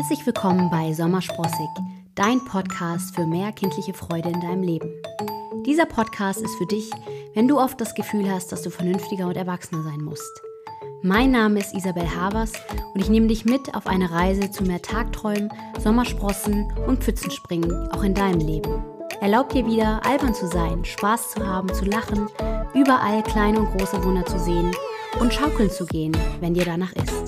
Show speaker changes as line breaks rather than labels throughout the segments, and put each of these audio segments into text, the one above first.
Herzlich willkommen bei Sommersprossig, dein Podcast für mehr kindliche Freude in deinem Leben. Dieser Podcast ist für dich, wenn du oft das Gefühl hast, dass du vernünftiger und erwachsener sein musst. Mein Name ist Isabel Havers und ich nehme dich mit auf eine Reise zu mehr Tagträumen, Sommersprossen und Pfützenspringen, auch in deinem Leben. Erlaub dir wieder, albern zu sein, Spaß zu haben, zu lachen, überall kleine und große Wunder zu sehen und schaukeln zu gehen, wenn dir danach ist.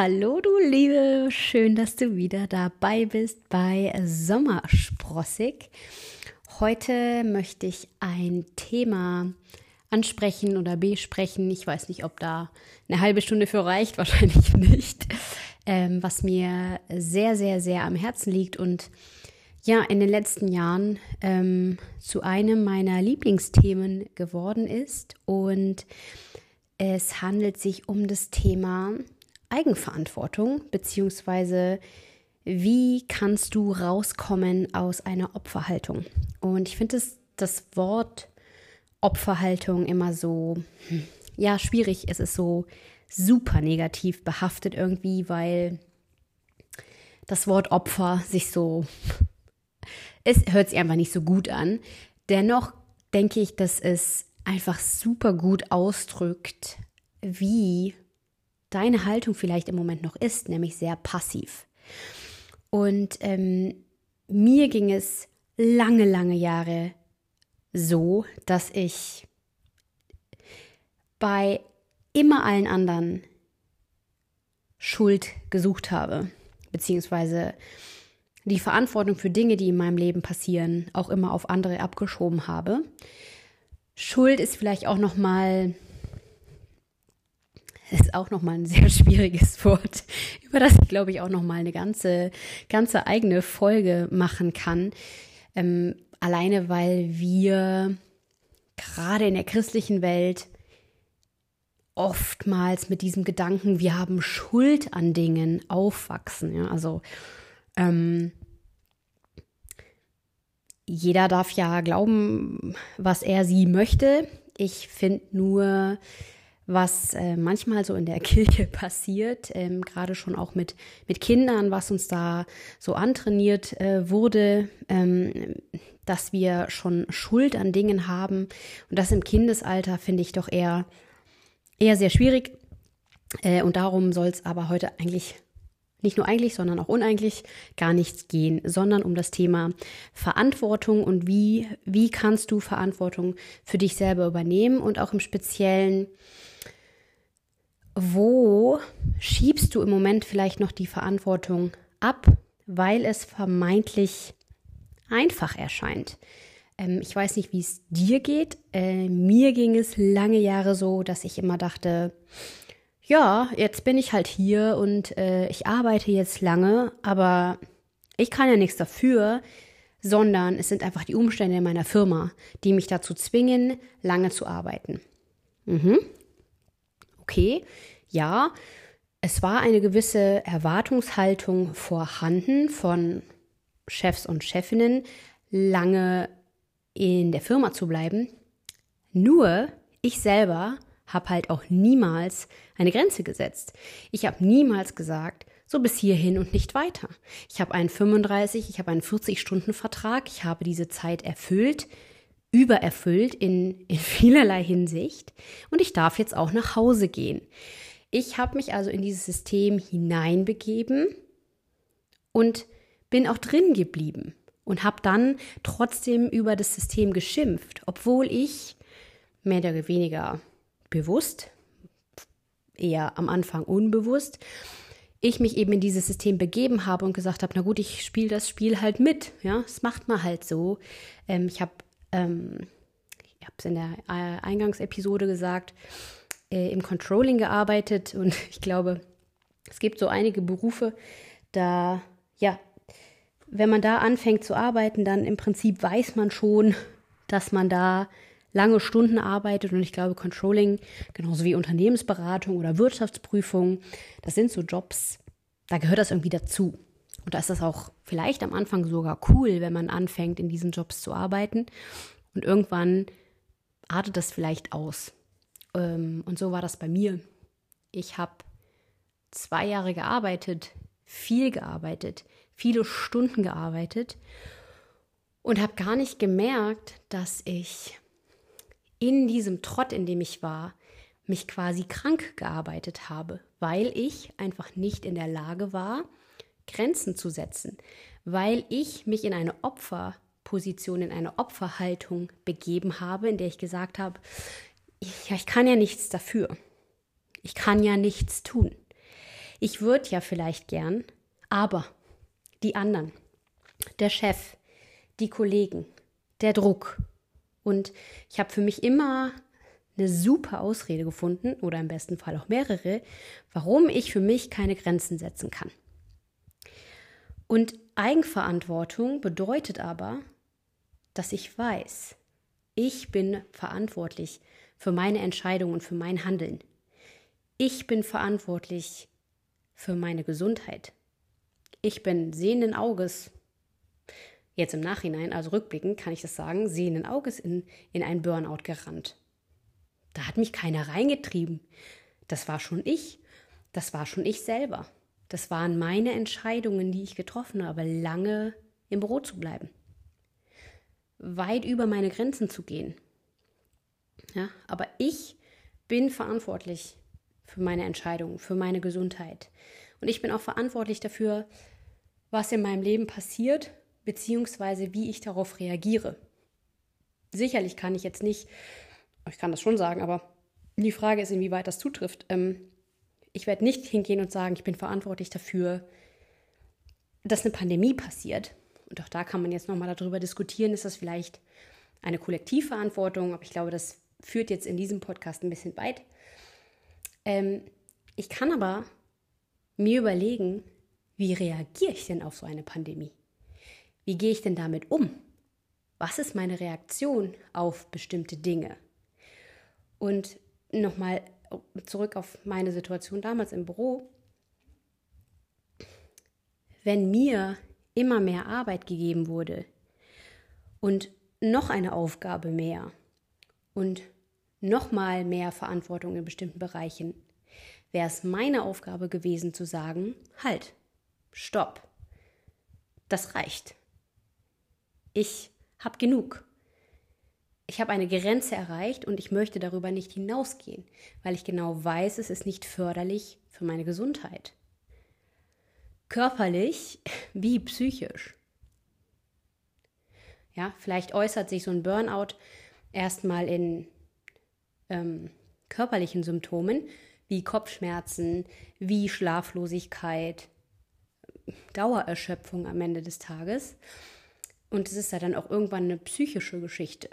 Hallo du Liebe, schön, dass du wieder dabei bist bei Sommersprossig. Heute möchte ich ein Thema ansprechen oder besprechen. Ich weiß nicht, ob da eine halbe Stunde für reicht, wahrscheinlich nicht. Ähm, was mir sehr, sehr, sehr am Herzen liegt und ja, in den letzten Jahren ähm, zu einem meiner Lieblingsthemen geworden ist. Und es handelt sich um das Thema Eigenverantwortung, beziehungsweise wie kannst du rauskommen aus einer Opferhaltung? Und ich finde das, das Wort Opferhaltung immer so, hm, ja, schwierig. Es ist so super negativ behaftet irgendwie, weil das Wort Opfer sich so, es hört sich einfach nicht so gut an. Dennoch denke ich, dass es einfach super gut ausdrückt, wie deine Haltung vielleicht im Moment noch ist, nämlich sehr passiv. Und ähm, mir ging es lange, lange Jahre so, dass ich bei immer allen anderen Schuld gesucht habe, beziehungsweise die Verantwortung für Dinge, die in meinem Leben passieren, auch immer auf andere abgeschoben habe. Schuld ist vielleicht auch noch mal ist auch nochmal ein sehr schwieriges Wort, über das ich glaube ich auch nochmal eine ganze, ganze eigene Folge machen kann. Ähm, alleine weil wir gerade in der christlichen Welt oftmals mit diesem Gedanken, wir haben Schuld an Dingen aufwachsen. Ja? Also ähm, jeder darf ja glauben, was er sie möchte. Ich finde nur, was äh, manchmal so in der Kirche passiert, ähm, gerade schon auch mit, mit Kindern, was uns da so antrainiert äh, wurde, ähm, dass wir schon Schuld an Dingen haben. Und das im Kindesalter finde ich doch eher, eher sehr schwierig. Äh, und darum soll es aber heute eigentlich nicht nur eigentlich, sondern auch uneigentlich gar nichts gehen, sondern um das Thema Verantwortung und wie, wie kannst du Verantwortung für dich selber übernehmen und auch im Speziellen, wo schiebst du im Moment vielleicht noch die Verantwortung ab, weil es vermeintlich einfach erscheint. Ähm, ich weiß nicht, wie es dir geht. Äh, mir ging es lange Jahre so, dass ich immer dachte, ja, jetzt bin ich halt hier und äh, ich arbeite jetzt lange, aber ich kann ja nichts dafür, sondern es sind einfach die Umstände in meiner Firma, die mich dazu zwingen, lange zu arbeiten. Mhm okay, ja, es war eine gewisse Erwartungshaltung vorhanden von Chefs und Chefinnen, lange in der Firma zu bleiben. Nur ich selber habe halt auch niemals eine Grenze gesetzt. Ich habe niemals gesagt, so bis hierhin und nicht weiter. Ich habe einen 35, ich habe einen 40-Stunden-Vertrag, ich habe diese Zeit erfüllt übererfüllt in, in vielerlei Hinsicht und ich darf jetzt auch nach Hause gehen. Ich habe mich also in dieses System hineinbegeben und bin auch drin geblieben und habe dann trotzdem über das System geschimpft, obwohl ich mehr oder weniger bewusst, eher am Anfang unbewusst, ich mich eben in dieses System begeben habe und gesagt habe, na gut, ich spiele das Spiel halt mit, ja, es macht man halt so. Ähm, ich habe ähm, ich habe es in der äh, Eingangsepisode gesagt, äh, im Controlling gearbeitet und ich glaube, es gibt so einige Berufe, da, ja, wenn man da anfängt zu arbeiten, dann im Prinzip weiß man schon, dass man da lange Stunden arbeitet und ich glaube, Controlling, genauso wie Unternehmensberatung oder Wirtschaftsprüfung, das sind so Jobs, da gehört das irgendwie dazu. Und da ist es auch vielleicht am Anfang sogar cool, wenn man anfängt, in diesen Jobs zu arbeiten. Und irgendwann artet das vielleicht aus. Ähm, und so war das bei mir. Ich habe zwei Jahre gearbeitet, viel gearbeitet, viele Stunden gearbeitet und habe gar nicht gemerkt, dass ich in diesem Trott, in dem ich war, mich quasi krank gearbeitet habe, weil ich einfach nicht in der Lage war, Grenzen zu setzen, weil ich mich in eine Opferposition, in eine Opferhaltung begeben habe, in der ich gesagt habe, ja, ich kann ja nichts dafür. Ich kann ja nichts tun. Ich würde ja vielleicht gern, aber die anderen, der Chef, die Kollegen, der Druck. Und ich habe für mich immer eine super Ausrede gefunden oder im besten Fall auch mehrere, warum ich für mich keine Grenzen setzen kann. Und Eigenverantwortung bedeutet aber, dass ich weiß, ich bin verantwortlich für meine Entscheidungen und für mein Handeln. Ich bin verantwortlich für meine Gesundheit. Ich bin sehenden Auges, jetzt im Nachhinein, also rückblickend kann ich das sagen, sehenden Auges in, in ein Burnout gerannt. Da hat mich keiner reingetrieben. Das war schon ich. Das war schon ich selber. Das waren meine Entscheidungen, die ich getroffen habe, lange im Büro zu bleiben. Weit über meine Grenzen zu gehen. Ja, aber ich bin verantwortlich für meine Entscheidungen, für meine Gesundheit. Und ich bin auch verantwortlich dafür, was in meinem Leben passiert, beziehungsweise wie ich darauf reagiere. Sicherlich kann ich jetzt nicht, ich kann das schon sagen, aber die Frage ist, inwieweit das zutrifft. Ähm, ich werde nicht hingehen und sagen, ich bin verantwortlich dafür, dass eine Pandemie passiert. Und auch da kann man jetzt nochmal darüber diskutieren, ist das vielleicht eine Kollektivverantwortung, aber ich glaube, das führt jetzt in diesem Podcast ein bisschen weit. Ähm, ich kann aber mir überlegen, wie reagiere ich denn auf so eine Pandemie? Wie gehe ich denn damit um? Was ist meine Reaktion auf bestimmte Dinge? Und nochmal zurück auf meine Situation damals im Büro. Wenn mir immer mehr Arbeit gegeben wurde und noch eine Aufgabe mehr und noch mal mehr Verantwortung in bestimmten Bereichen, wäre es meine Aufgabe gewesen zu sagen, halt, stopp, das reicht. Ich habe genug ich habe eine Grenze erreicht und ich möchte darüber nicht hinausgehen, weil ich genau weiß, es ist nicht förderlich für meine Gesundheit. Körperlich wie psychisch. Ja, vielleicht äußert sich so ein Burnout erstmal in ähm, körperlichen Symptomen wie Kopfschmerzen, wie Schlaflosigkeit, Dauererschöpfung am Ende des Tages. Und es ist ja dann auch irgendwann eine psychische Geschichte.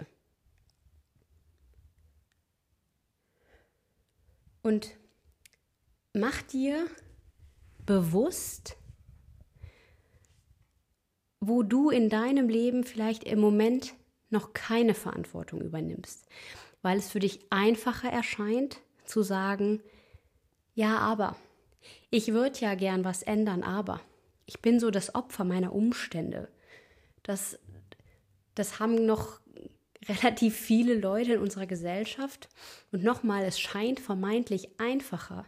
Und mach dir bewusst, wo du in deinem Leben vielleicht im Moment noch keine Verantwortung übernimmst, weil es für dich einfacher erscheint zu sagen, ja, aber ich würde ja gern was ändern, aber ich bin so das Opfer meiner Umstände. Das, das haben noch relativ viele Leute in unserer Gesellschaft. Und nochmal, es scheint vermeintlich einfacher,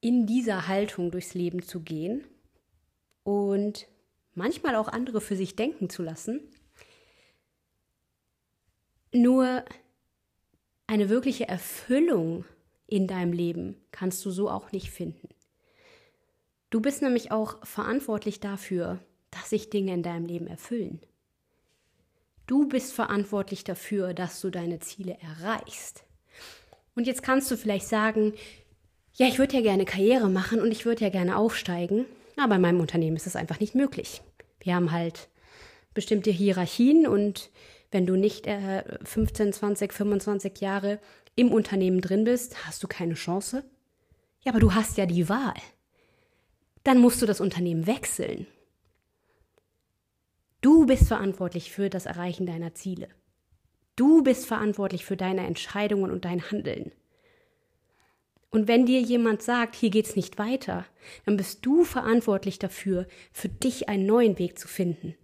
in dieser Haltung durchs Leben zu gehen und manchmal auch andere für sich denken zu lassen. Nur eine wirkliche Erfüllung in deinem Leben kannst du so auch nicht finden. Du bist nämlich auch verantwortlich dafür, dass sich Dinge in deinem Leben erfüllen. Du bist verantwortlich dafür, dass du deine Ziele erreichst. Und jetzt kannst du vielleicht sagen, ja, ich würde ja gerne Karriere machen und ich würde ja gerne aufsteigen, aber in meinem Unternehmen ist es einfach nicht möglich. Wir haben halt bestimmte Hierarchien und wenn du nicht äh, 15, 20, 25 Jahre im Unternehmen drin bist, hast du keine Chance. Ja, aber du hast ja die Wahl. Dann musst du das Unternehmen wechseln. Du bist verantwortlich für das Erreichen deiner Ziele. Du bist verantwortlich für deine Entscheidungen und dein Handeln. Und wenn dir jemand sagt, hier geht's nicht weiter, dann bist du verantwortlich dafür, für dich einen neuen Weg zu finden.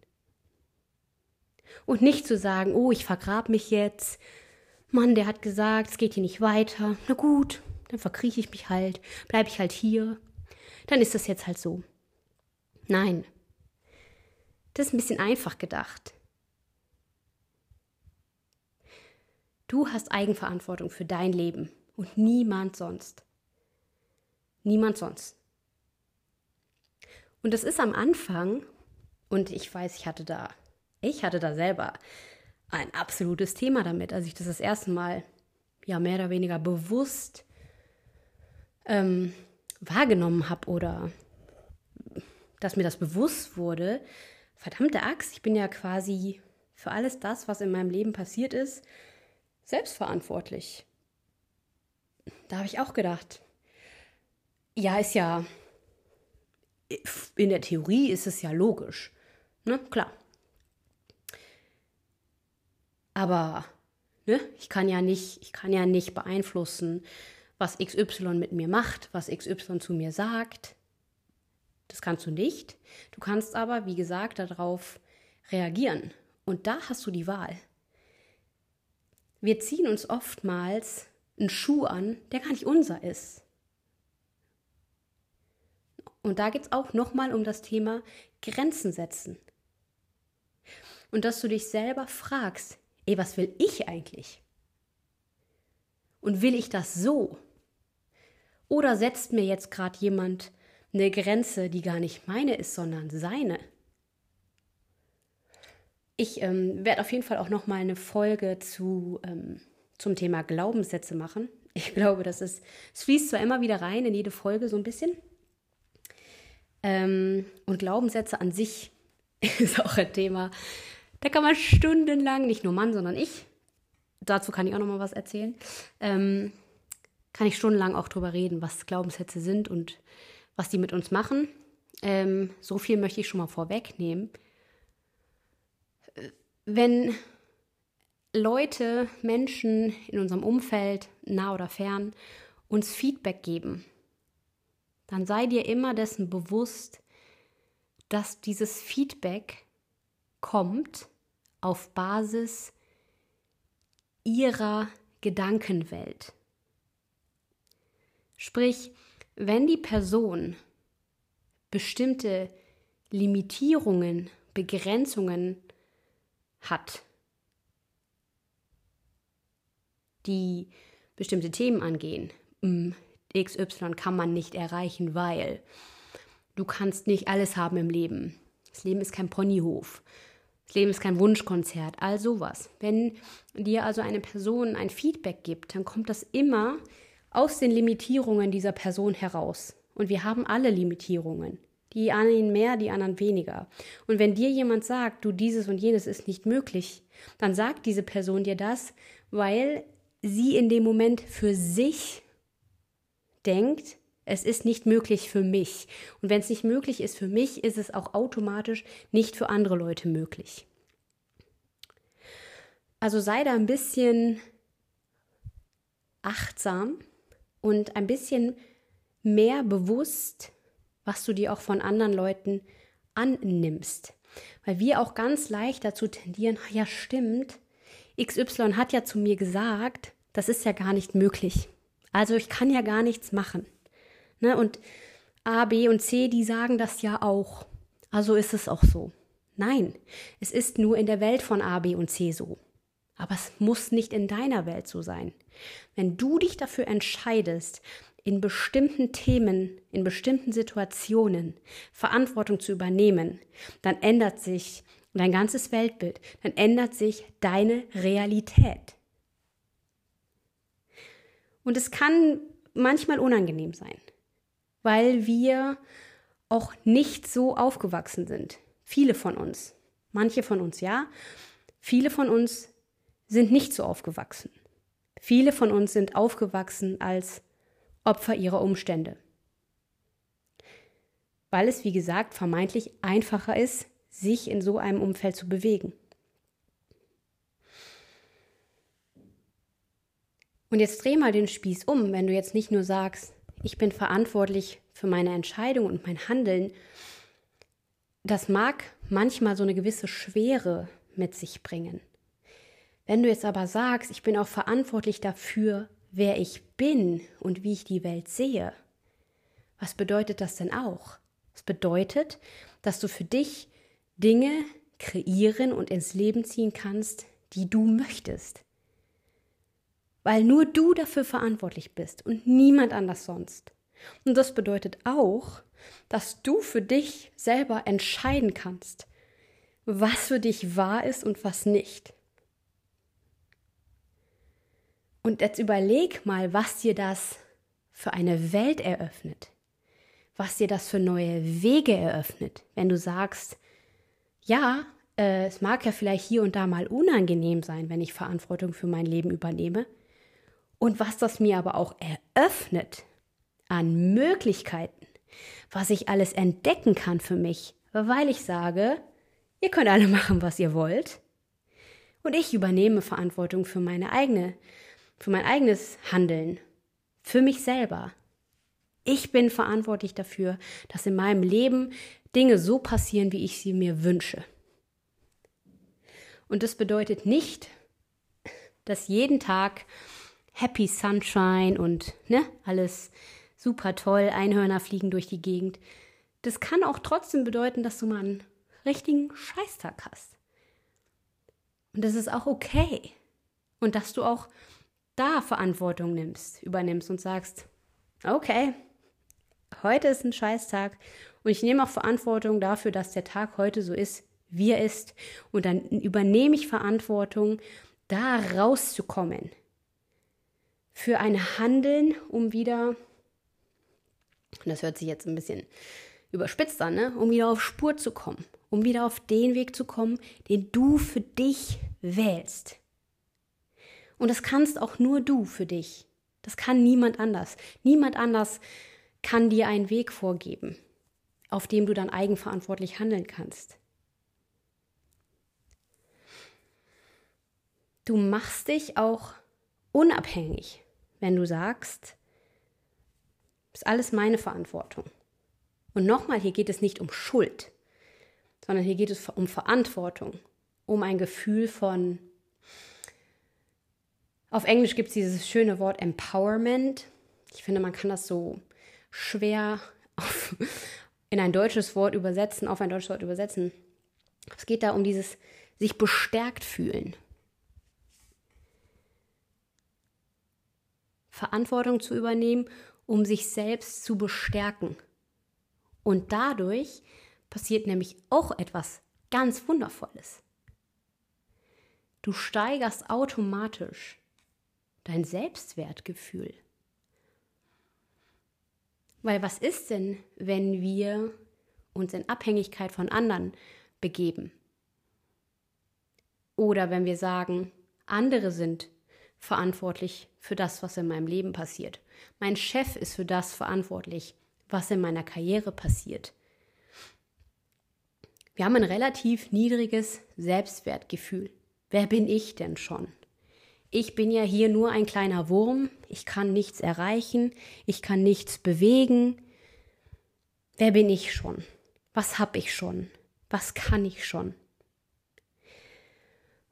Und nicht zu sagen, oh, ich vergrab mich jetzt. Mann, der hat gesagt, es geht hier nicht weiter. Na gut, dann verkrieche ich mich halt, bleibe ich halt hier. Dann ist das jetzt halt so. Nein. Das ist ein bisschen einfach gedacht. Du hast Eigenverantwortung für dein Leben und niemand sonst. Niemand sonst. Und das ist am Anfang, und ich weiß, ich hatte da, ich hatte da selber ein absolutes Thema damit, als ich das das erste Mal ja mehr oder weniger bewusst ähm, wahrgenommen habe oder dass mir das bewusst wurde. Verdammte Axt, ich bin ja quasi für alles das, was in meinem Leben passiert ist, selbstverantwortlich da habe ich auch gedacht, ja, ist ja, in der Theorie ist es ja logisch. Ne, klar. Aber ne, ich kann ja nicht, ich kann ja nicht beeinflussen, was XY mit mir macht, was XY zu mir sagt. Das kannst du nicht. Du kannst aber, wie gesagt, darauf reagieren. Und da hast du die Wahl. Wir ziehen uns oftmals einen Schuh an, der gar nicht unser ist. Und da geht es auch nochmal um das Thema Grenzen setzen. Und dass du dich selber fragst, ey, was will ich eigentlich? Und will ich das so? Oder setzt mir jetzt gerade jemand eine Grenze, die gar nicht meine ist, sondern seine? Ich ähm, werde auf jeden Fall auch noch mal eine Folge zu ähm, zum Thema Glaubenssätze machen. Ich glaube, das ist, es fließt zwar immer wieder rein in jede Folge so ein bisschen. Ähm, und Glaubenssätze an sich ist auch ein Thema. Da kann man stundenlang, nicht nur Mann, sondern ich, dazu kann ich auch noch mal was erzählen, ähm, kann ich stundenlang auch drüber reden, was Glaubenssätze sind und was die mit uns machen. Ähm, so viel möchte ich schon mal vorwegnehmen. Wenn Leute, Menschen in unserem Umfeld, nah oder fern, uns Feedback geben, dann sei dir immer dessen bewusst, dass dieses Feedback kommt auf Basis ihrer Gedankenwelt. Sprich, wenn die Person bestimmte Limitierungen, Begrenzungen hat, die bestimmte Themen angehen. Mm, XY kann man nicht erreichen, weil du kannst nicht alles haben im Leben. Das Leben ist kein Ponyhof. Das Leben ist kein Wunschkonzert, all sowas. Wenn dir also eine Person ein Feedback gibt, dann kommt das immer aus den Limitierungen dieser Person heraus. Und wir haben alle Limitierungen. Die einen mehr, die anderen weniger. Und wenn dir jemand sagt, du dieses und jenes ist nicht möglich, dann sagt diese Person dir das, weil sie in dem Moment für sich denkt, es ist nicht möglich für mich. Und wenn es nicht möglich ist für mich, ist es auch automatisch nicht für andere Leute möglich. Also sei da ein bisschen achtsam und ein bisschen mehr bewusst, was du dir auch von anderen Leuten annimmst. Weil wir auch ganz leicht dazu tendieren, ja stimmt, XY hat ja zu mir gesagt, das ist ja gar nicht möglich. Also ich kann ja gar nichts machen. Ne? Und A, B und C, die sagen das ja auch. Also ist es auch so. Nein, es ist nur in der Welt von A, B und C so. Aber es muss nicht in deiner Welt so sein. Wenn du dich dafür entscheidest, in bestimmten Themen, in bestimmten Situationen Verantwortung zu übernehmen, dann ändert sich dein ganzes Weltbild, dann ändert sich deine Realität. Und es kann manchmal unangenehm sein, weil wir auch nicht so aufgewachsen sind. Viele von uns. Manche von uns ja. Viele von uns sind nicht so aufgewachsen. Viele von uns sind aufgewachsen als Opfer ihrer Umstände. Weil es, wie gesagt, vermeintlich einfacher ist, sich in so einem Umfeld zu bewegen. Und jetzt dreh mal den Spieß um, wenn du jetzt nicht nur sagst, ich bin verantwortlich für meine Entscheidung und mein Handeln. Das mag manchmal so eine gewisse Schwere mit sich bringen. Wenn du jetzt aber sagst, ich bin auch verantwortlich dafür, wer ich bin und wie ich die Welt sehe, was bedeutet das denn auch? Es bedeutet, dass du für dich Dinge kreieren und ins Leben ziehen kannst, die du möchtest. Weil nur du dafür verantwortlich bist und niemand anders sonst. Und das bedeutet auch, dass du für dich selber entscheiden kannst, was für dich wahr ist und was nicht. Und jetzt überleg mal, was dir das für eine Welt eröffnet, was dir das für neue Wege eröffnet, wenn du sagst, ja, äh, es mag ja vielleicht hier und da mal unangenehm sein, wenn ich Verantwortung für mein Leben übernehme, und was das mir aber auch eröffnet an Möglichkeiten, was ich alles entdecken kann für mich, weil ich sage, ihr könnt alle machen, was ihr wollt, und ich übernehme Verantwortung für meine eigene für mein eigenes Handeln, für mich selber. Ich bin verantwortlich dafür, dass in meinem Leben Dinge so passieren, wie ich sie mir wünsche. Und das bedeutet nicht, dass jeden Tag Happy Sunshine und ne, alles super toll, Einhörner fliegen durch die Gegend. Das kann auch trotzdem bedeuten, dass du mal einen richtigen Scheißtag hast. Und das ist auch okay. Und dass du auch da Verantwortung nimmst, übernimmst und sagst, okay, heute ist ein Scheißtag und ich nehme auch Verantwortung dafür, dass der Tag heute so ist, wie er ist. Und dann übernehme ich Verantwortung, da rauszukommen. Für ein Handeln, um wieder, das hört sich jetzt ein bisschen überspitzt an, ne? um wieder auf Spur zu kommen, um wieder auf den Weg zu kommen, den du für dich wählst. Und das kannst auch nur du für dich. Das kann niemand anders. Niemand anders kann dir einen Weg vorgeben, auf dem du dann eigenverantwortlich handeln kannst. Du machst dich auch unabhängig, wenn du sagst, ist alles meine Verantwortung. Und nochmal, hier geht es nicht um Schuld, sondern hier geht es um Verantwortung, um ein Gefühl von auf Englisch gibt es dieses schöne Wort Empowerment. Ich finde, man kann das so schwer auf, in ein deutsches Wort übersetzen, auf ein deutsches Wort übersetzen. Es geht da um dieses sich bestärkt fühlen. Verantwortung zu übernehmen, um sich selbst zu bestärken. Und dadurch passiert nämlich auch etwas ganz Wundervolles. Du steigerst automatisch dein Selbstwertgefühl. Weil was ist denn, wenn wir uns in Abhängigkeit von anderen begeben? Oder wenn wir sagen, andere sind verantwortlich für das, was in meinem Leben passiert. Mein Chef ist für das verantwortlich, was in meiner Karriere passiert. Wir haben ein relativ niedriges Selbstwertgefühl. Wer bin ich denn schon? Ich bin ja hier nur ein kleiner Wurm, ich kann nichts erreichen, ich kann nichts bewegen. Wer bin ich schon? Was habe ich schon? Was kann ich schon?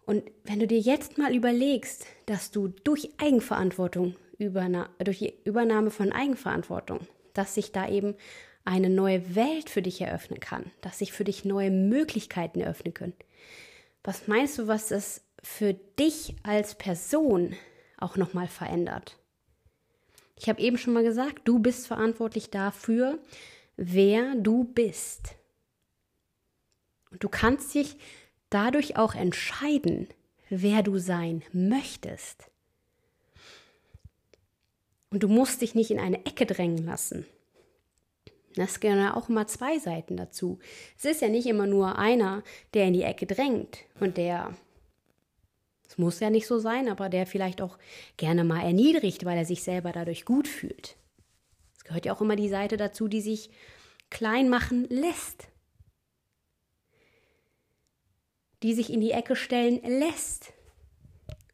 Und wenn du dir jetzt mal überlegst, dass du durch Eigenverantwortung, durch die Übernahme von Eigenverantwortung, dass sich da eben eine neue Welt für dich eröffnen kann, dass sich für dich neue Möglichkeiten eröffnen können. Was meinst du, was das für dich als Person auch nochmal verändert. Ich habe eben schon mal gesagt, du bist verantwortlich dafür, wer du bist. Und du kannst dich dadurch auch entscheiden, wer du sein möchtest. Und du musst dich nicht in eine Ecke drängen lassen. Das gehören ja auch immer zwei Seiten dazu. Es ist ja nicht immer nur einer, der in die Ecke drängt und der es muss ja nicht so sein, aber der vielleicht auch gerne mal erniedrigt, weil er sich selber dadurch gut fühlt. Es gehört ja auch immer die Seite dazu, die sich klein machen lässt. Die sich in die Ecke stellen lässt.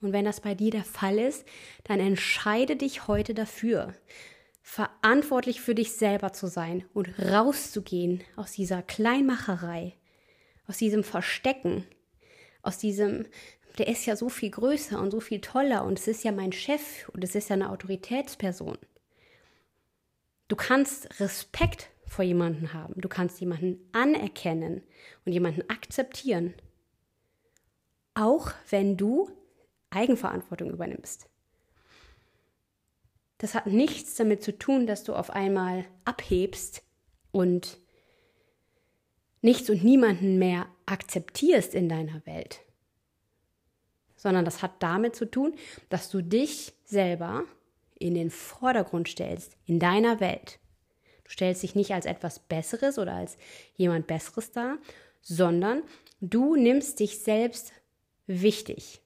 Und wenn das bei dir der Fall ist, dann entscheide dich heute dafür, verantwortlich für dich selber zu sein und rauszugehen aus dieser Kleinmacherei, aus diesem Verstecken, aus diesem, der ist ja so viel größer und so viel toller und es ist ja mein Chef und es ist ja eine Autoritätsperson. Du kannst Respekt vor jemanden haben, du kannst jemanden anerkennen und jemanden akzeptieren, auch wenn du Eigenverantwortung übernimmst. Das hat nichts damit zu tun, dass du auf einmal abhebst und nichts und niemanden mehr akzeptierst in deiner Welt, sondern das hat damit zu tun, dass du dich selber in den Vordergrund stellst in deiner Welt. Du stellst dich nicht als etwas Besseres oder als jemand Besseres dar, sondern du nimmst dich selbst wichtig.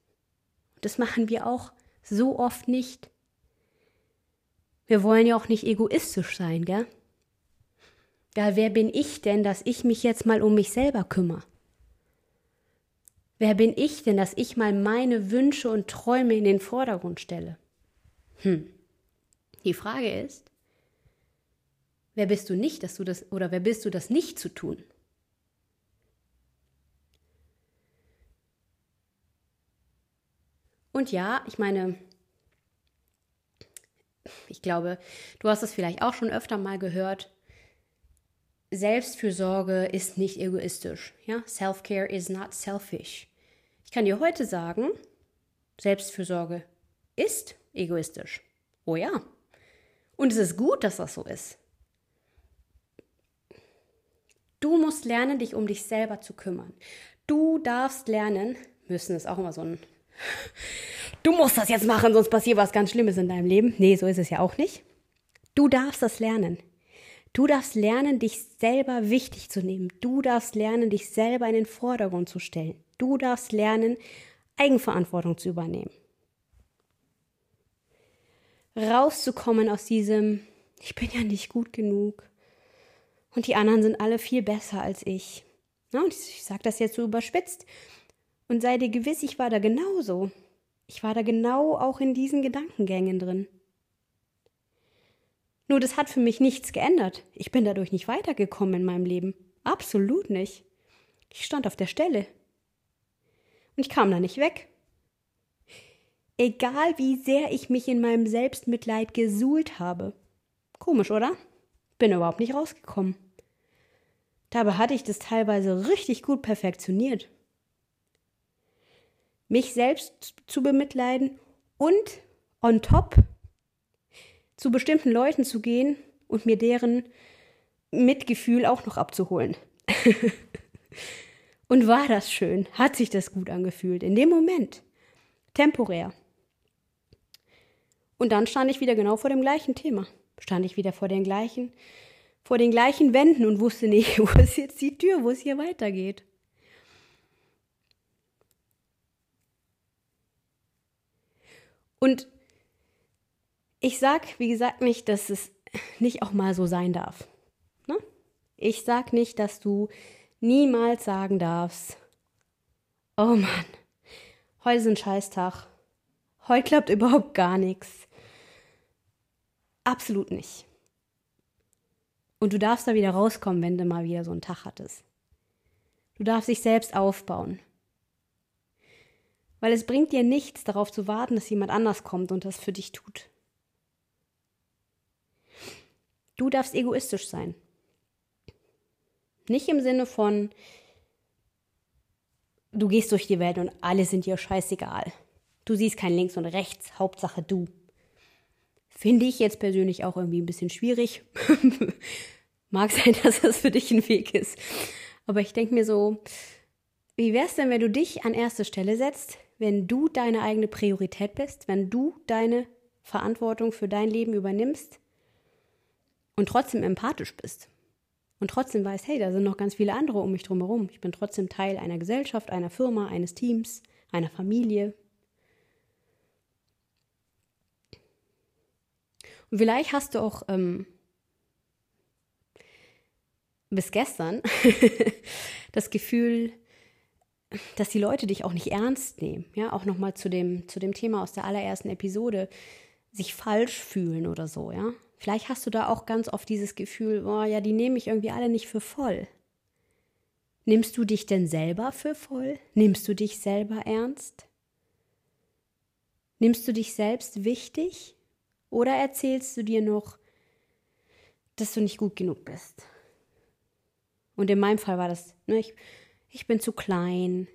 Das machen wir auch so oft nicht. Wir wollen ja auch nicht egoistisch sein, gell? Ja, wer bin ich denn, dass ich mich jetzt mal um mich selber kümmere? Wer bin ich denn, dass ich mal meine Wünsche und Träume in den Vordergrund stelle? Hm. Die Frage ist, wer bist du nicht, dass du das oder wer bist du das nicht zu tun? Und ja, ich meine, ich glaube, du hast es vielleicht auch schon öfter mal gehört. Selbstfürsorge ist nicht egoistisch. Ja? Self-care is not selfish. Ich kann dir heute sagen, Selbstfürsorge ist egoistisch. Oh ja. Und es ist gut, dass das so ist. Du musst lernen, dich um dich selber zu kümmern. Du darfst lernen, müssen ist auch immer so ein du musst das jetzt machen, sonst passiert was ganz Schlimmes in deinem Leben. Nee, so ist es ja auch nicht. Du darfst das lernen. Du darfst lernen, dich selber wichtig zu nehmen. Du darfst lernen, dich selber in den Vordergrund zu stellen. Du darfst lernen, Eigenverantwortung zu übernehmen. Rauszukommen aus diesem, ich bin ja nicht gut genug. Und die anderen sind alle viel besser als ich. Und ich sage das jetzt so überspitzt. Und sei dir gewiss, ich war da genauso. Ich war da genau auch in diesen Gedankengängen drin. Nur das hat für mich nichts geändert. Ich bin dadurch nicht weitergekommen in meinem Leben. Absolut nicht. Ich stand auf der Stelle. Und ich kam da nicht weg. Egal wie sehr ich mich in meinem Selbstmitleid gesuhlt habe. Komisch, oder? Bin überhaupt nicht rausgekommen. Dabei hatte ich das teilweise richtig gut perfektioniert mich selbst zu bemitleiden und on top zu bestimmten Leuten zu gehen und mir deren Mitgefühl auch noch abzuholen. und war das schön? Hat sich das gut angefühlt? In dem Moment. Temporär. Und dann stand ich wieder genau vor dem gleichen Thema. Stand ich wieder vor den gleichen, vor den gleichen Wänden und wusste nicht, wo ist jetzt die Tür, wo es hier weitergeht. Und ich sag, wie gesagt, nicht, dass es nicht auch mal so sein darf. Ne? Ich sag nicht, dass du niemals sagen darfst, oh Mann, heute ist ein Scheißtag. Heute klappt überhaupt gar nichts. Absolut nicht. Und du darfst da wieder rauskommen, wenn du mal wieder so einen Tag hattest. Du darfst dich selbst aufbauen. Weil es bringt dir nichts, darauf zu warten, dass jemand anders kommt und das für dich tut. Du darfst egoistisch sein. Nicht im Sinne von, du gehst durch die Welt und alle sind dir scheißegal. Du siehst kein Links und Rechts, Hauptsache du. Finde ich jetzt persönlich auch irgendwie ein bisschen schwierig. Mag sein, dass das für dich ein Weg ist. Aber ich denke mir so, wie wär's denn, wenn du dich an erste Stelle setzt, wenn du deine eigene Priorität bist, wenn du deine Verantwortung für dein Leben übernimmst und trotzdem empathisch bist und trotzdem weißt, hey, da sind noch ganz viele andere um mich drumherum. Ich bin trotzdem Teil einer Gesellschaft, einer Firma, eines Teams, einer Familie. Und vielleicht hast du auch ähm, bis gestern das Gefühl, dass die Leute dich auch nicht ernst nehmen. Ja, auch nochmal zu dem, zu dem Thema aus der allerersten Episode, sich falsch fühlen oder so, ja. Vielleicht hast du da auch ganz oft dieses Gefühl, oh ja, die nehmen mich irgendwie alle nicht für voll. Nimmst du dich denn selber für voll? Nimmst du dich selber ernst? Nimmst du dich selbst wichtig? Oder erzählst du dir noch, dass du nicht gut genug bist? Und in meinem Fall war das, ne, ich, ich bin zu klein,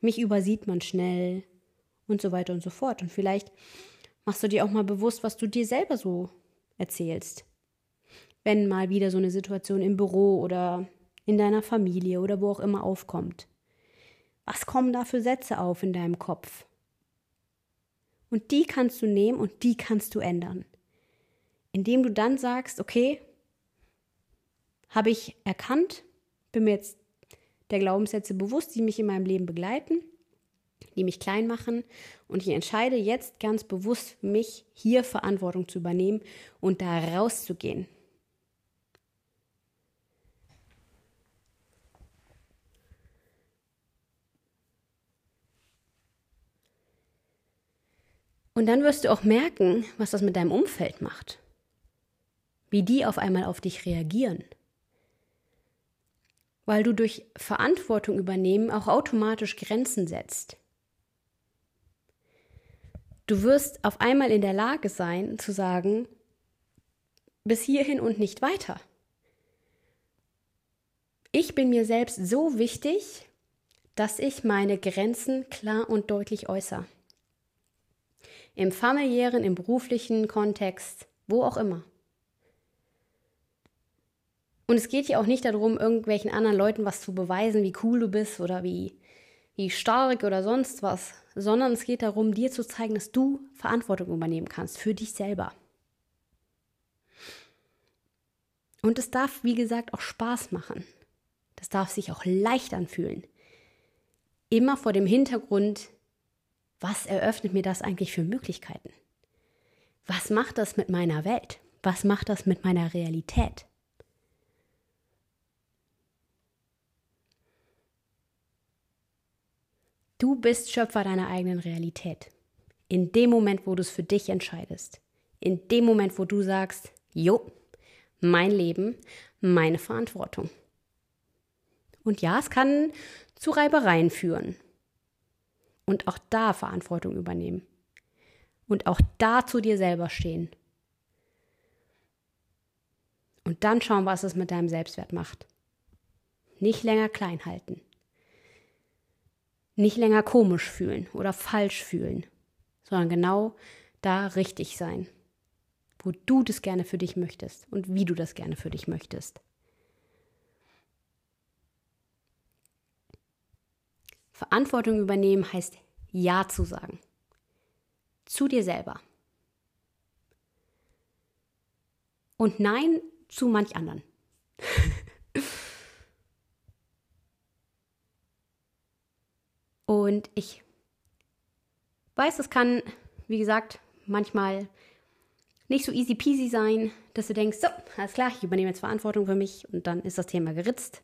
mich übersieht man schnell und so weiter und so fort. Und vielleicht machst du dir auch mal bewusst, was du dir selber so erzählst. Wenn mal wieder so eine Situation im Büro oder in deiner Familie oder wo auch immer aufkommt. Was kommen da für Sätze auf in deinem Kopf? Und die kannst du nehmen und die kannst du ändern. Indem du dann sagst, okay, habe ich erkannt, bin mir jetzt der Glaubenssätze bewusst, die mich in meinem Leben begleiten, die mich klein machen und ich entscheide jetzt ganz bewusst mich, hier Verantwortung zu übernehmen und da rauszugehen. Und dann wirst du auch merken, was das mit deinem Umfeld macht. Wie die auf einmal auf dich reagieren weil du durch Verantwortung übernehmen auch automatisch Grenzen setzt. Du wirst auf einmal in der Lage sein zu sagen, bis hierhin und nicht weiter. Ich bin mir selbst so wichtig, dass ich meine Grenzen klar und deutlich äußere. Im familiären, im beruflichen Kontext, wo auch immer. Und es geht hier auch nicht darum, irgendwelchen anderen Leuten was zu beweisen, wie cool du bist oder wie, wie stark oder sonst was, sondern es geht darum, dir zu zeigen, dass du Verantwortung übernehmen kannst für dich selber. Und es darf, wie gesagt, auch Spaß machen. Das darf sich auch leicht anfühlen. Immer vor dem Hintergrund, was eröffnet mir das eigentlich für Möglichkeiten? Was macht das mit meiner Welt? Was macht das mit meiner Realität? Du bist Schöpfer deiner eigenen Realität. In dem Moment, wo du es für dich entscheidest. In dem Moment, wo du sagst, jo, mein Leben, meine Verantwortung. Und ja, es kann zu Reibereien führen. Und auch da Verantwortung übernehmen. Und auch da zu dir selber stehen. Und dann schauen, was es mit deinem Selbstwert macht. Nicht länger klein halten nicht länger komisch fühlen oder falsch fühlen, sondern genau da richtig sein, wo du das gerne für dich möchtest und wie du das gerne für dich möchtest. Verantwortung übernehmen heißt Ja zu sagen. Zu dir selber. Und Nein zu manch anderen. Und ich weiß, es kann, wie gesagt, manchmal nicht so easy peasy sein, dass du denkst, so, alles klar, ich übernehme jetzt Verantwortung für mich und dann ist das Thema geritzt.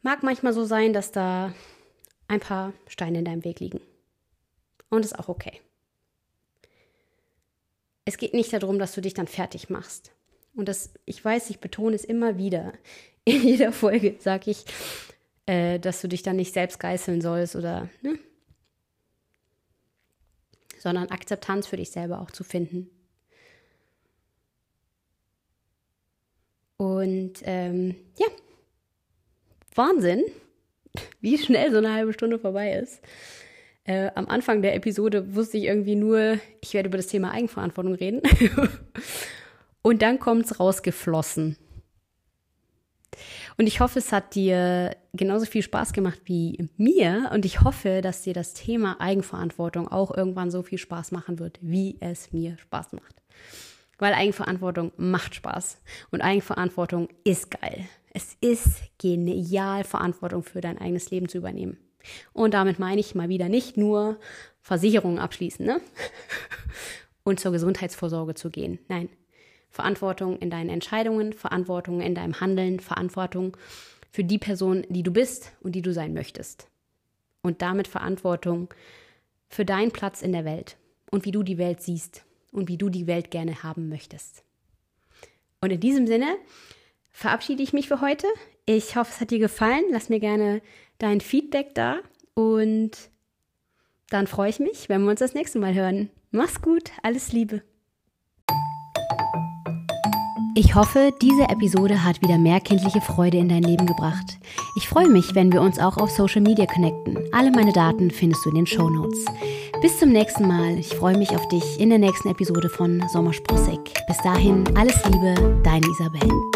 Mag manchmal so sein, dass da ein paar Steine in deinem Weg liegen. Und ist auch okay. Es geht nicht darum, dass du dich dann fertig machst. Und das, ich weiß, ich betone es immer wieder. In jeder Folge sage ich, äh, dass du dich dann nicht selbst geißeln sollst oder, ne? Sondern Akzeptanz für dich selber auch zu finden. Und ähm, ja, Wahnsinn, wie schnell so eine halbe Stunde vorbei ist. Äh, am Anfang der Episode wusste ich irgendwie nur, ich werde über das Thema Eigenverantwortung reden. Und dann kommt es rausgeflossen. Und ich hoffe, es hat dir genauso viel Spaß gemacht wie mir. Und ich hoffe, dass dir das Thema Eigenverantwortung auch irgendwann so viel Spaß machen wird, wie es mir Spaß macht. Weil Eigenverantwortung macht Spaß. Und Eigenverantwortung ist geil. Es ist genial, Verantwortung für dein eigenes Leben zu übernehmen. Und damit meine ich mal wieder nicht nur Versicherungen abschließen, ne? Und zur Gesundheitsvorsorge zu gehen. Nein, Verantwortung in deinen Entscheidungen, Verantwortung in deinem Handeln, Verantwortung für die Person, die du bist und die du sein möchtest. Und damit Verantwortung für deinen Platz in der Welt und wie du die Welt siehst und wie du die Welt gerne haben möchtest. Und in diesem Sinne verabschiede ich mich für heute. Ich hoffe, es hat dir gefallen. Lass mir gerne dein Feedback da und dann freue ich mich, wenn wir uns das nächste Mal hören. Mach's gut, alles Liebe. Ich hoffe, diese Episode hat wieder mehr kindliche Freude in dein Leben gebracht. Ich freue mich, wenn wir uns auch auf Social Media connecten. Alle meine Daten findest du in den Show Notes. Bis zum nächsten Mal. Ich freue mich auf dich in der nächsten Episode von Sommersprossig. Bis dahin, alles Liebe, deine Isabel.